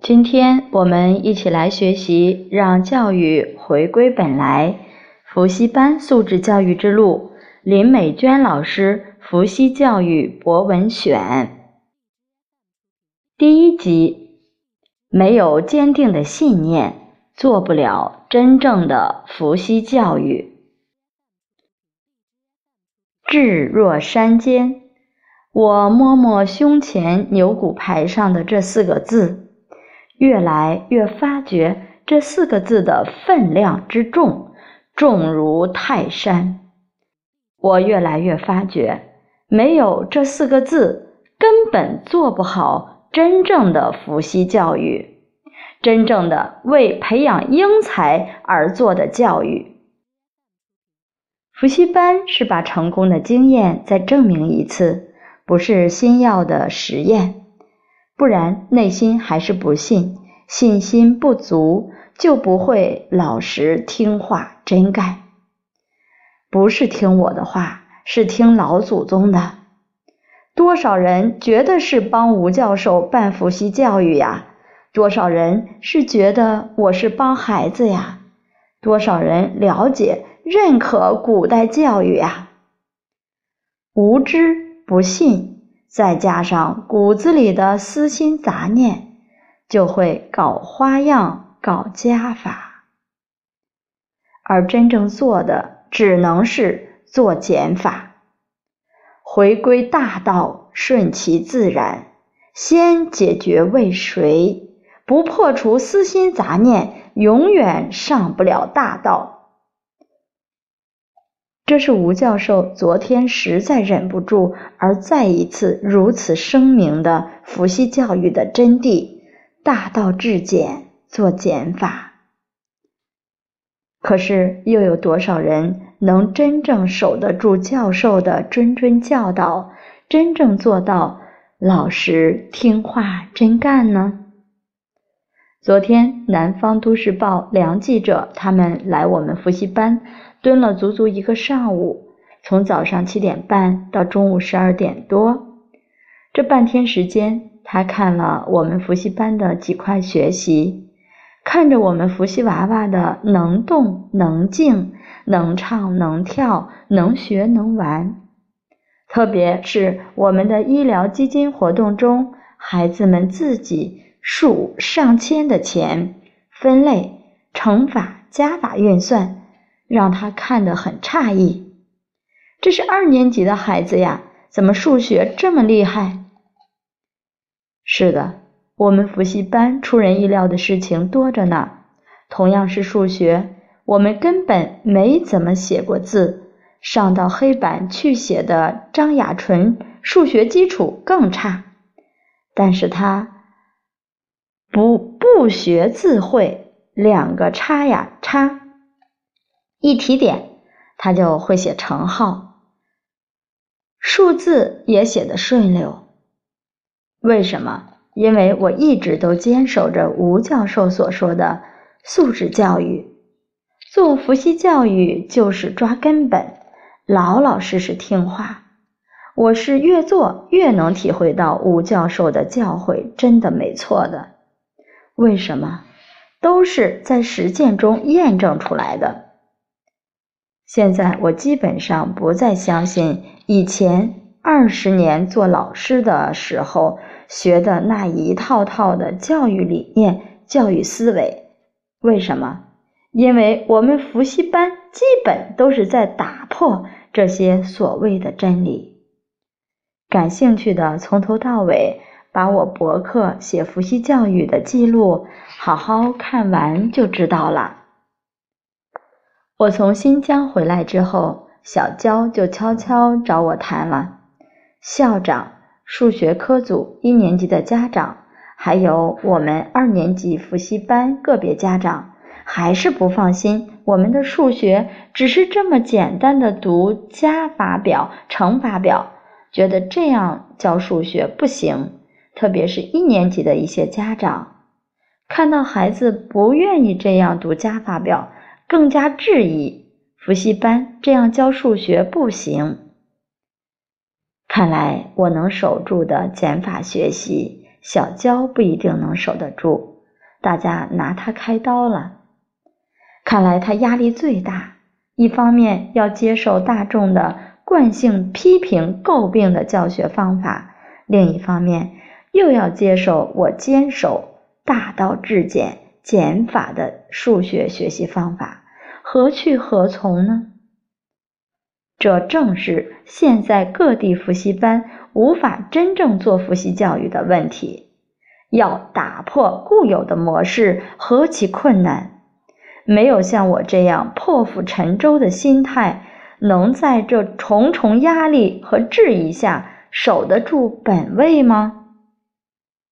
今天我们一起来学习，让教育回归本来。伏羲班素质教育之路，林美娟老师《伏羲教育博文选》第一集：没有坚定的信念，做不了真正的伏羲教育。志若山间，我摸摸胸前牛骨牌上的这四个字。越来越发觉这四个字的分量之重，重如泰山。我越来越发觉，没有这四个字，根本做不好真正的伏羲教育，真正的为培养英才而做的教育。伏羲班是把成功的经验再证明一次，不是新药的实验。不然，内心还是不信，信心不足，就不会老实听话真干。不是听我的话，是听老祖宗的。多少人觉得是帮吴教授办伏羲教育呀？多少人是觉得我是帮孩子呀？多少人了解、认可古代教育呀？无知、不信。再加上骨子里的私心杂念，就会搞花样、搞加法，而真正做的只能是做减法，回归大道，顺其自然。先解决为谁，不破除私心杂念，永远上不了大道。这是吴教授昨天实在忍不住而再一次如此声明的伏羲教育的真谛：大道至简，做减法。可是又有多少人能真正守得住教授的谆谆教导，真正做到老实听话真干呢？昨天南方都市报梁记者他们来我们伏羲班。蹲了足足一个上午，从早上七点半到中午十二点多，这半天时间，他看了我们伏羲班的几块学习，看着我们伏羲娃娃的能动能静、能唱能跳、能学能玩，特别是我们的医疗基金活动中，孩子们自己数上千的钱，分类、乘法、加法、运算。让他看得很诧异，这是二年级的孩子呀，怎么数学这么厉害？是的，我们复习班出人意料的事情多着呢。同样是数学，我们根本没怎么写过字，上到黑板去写的张雅纯数学基础更差，但是他不不学自会，两个叉呀叉。一提点，他就会写乘号，数字也写得顺溜。为什么？因为我一直都坚守着吴教授所说的素质教育，做伏羲教育就是抓根本，老老实实听话。我是越做越能体会到吴教授的教诲真的没错的。为什么？都是在实践中验证出来的。现在我基本上不再相信以前二十年做老师的时候学的那一套套的教育理念、教育思维。为什么？因为我们伏羲班基本都是在打破这些所谓的真理。感兴趣的，从头到尾把我博客写伏羲教育的记录好好看完就知道了。我从新疆回来之后，小娇就悄悄找我谈了。校长、数学科组一年级的家长，还有我们二年级复习班个别家长，还是不放心我们的数学只是这么简单的读加法表、乘法表，觉得这样教数学不行。特别是一年级的一些家长，看到孩子不愿意这样读加法表。更加质疑伏羲班这样教数学不行。看来我能守住的减法学习，小娇不一定能守得住，大家拿他开刀了。看来他压力最大，一方面要接受大众的惯性批评诟病的教学方法，另一方面又要接受我坚守大道至简减法的数学学习方法，何去何从呢？这正是现在各地复习班无法真正做复习教育的问题。要打破固有的模式，何其困难！没有像我这样破釜沉舟的心态，能在这重重压力和质疑下守得住本位吗？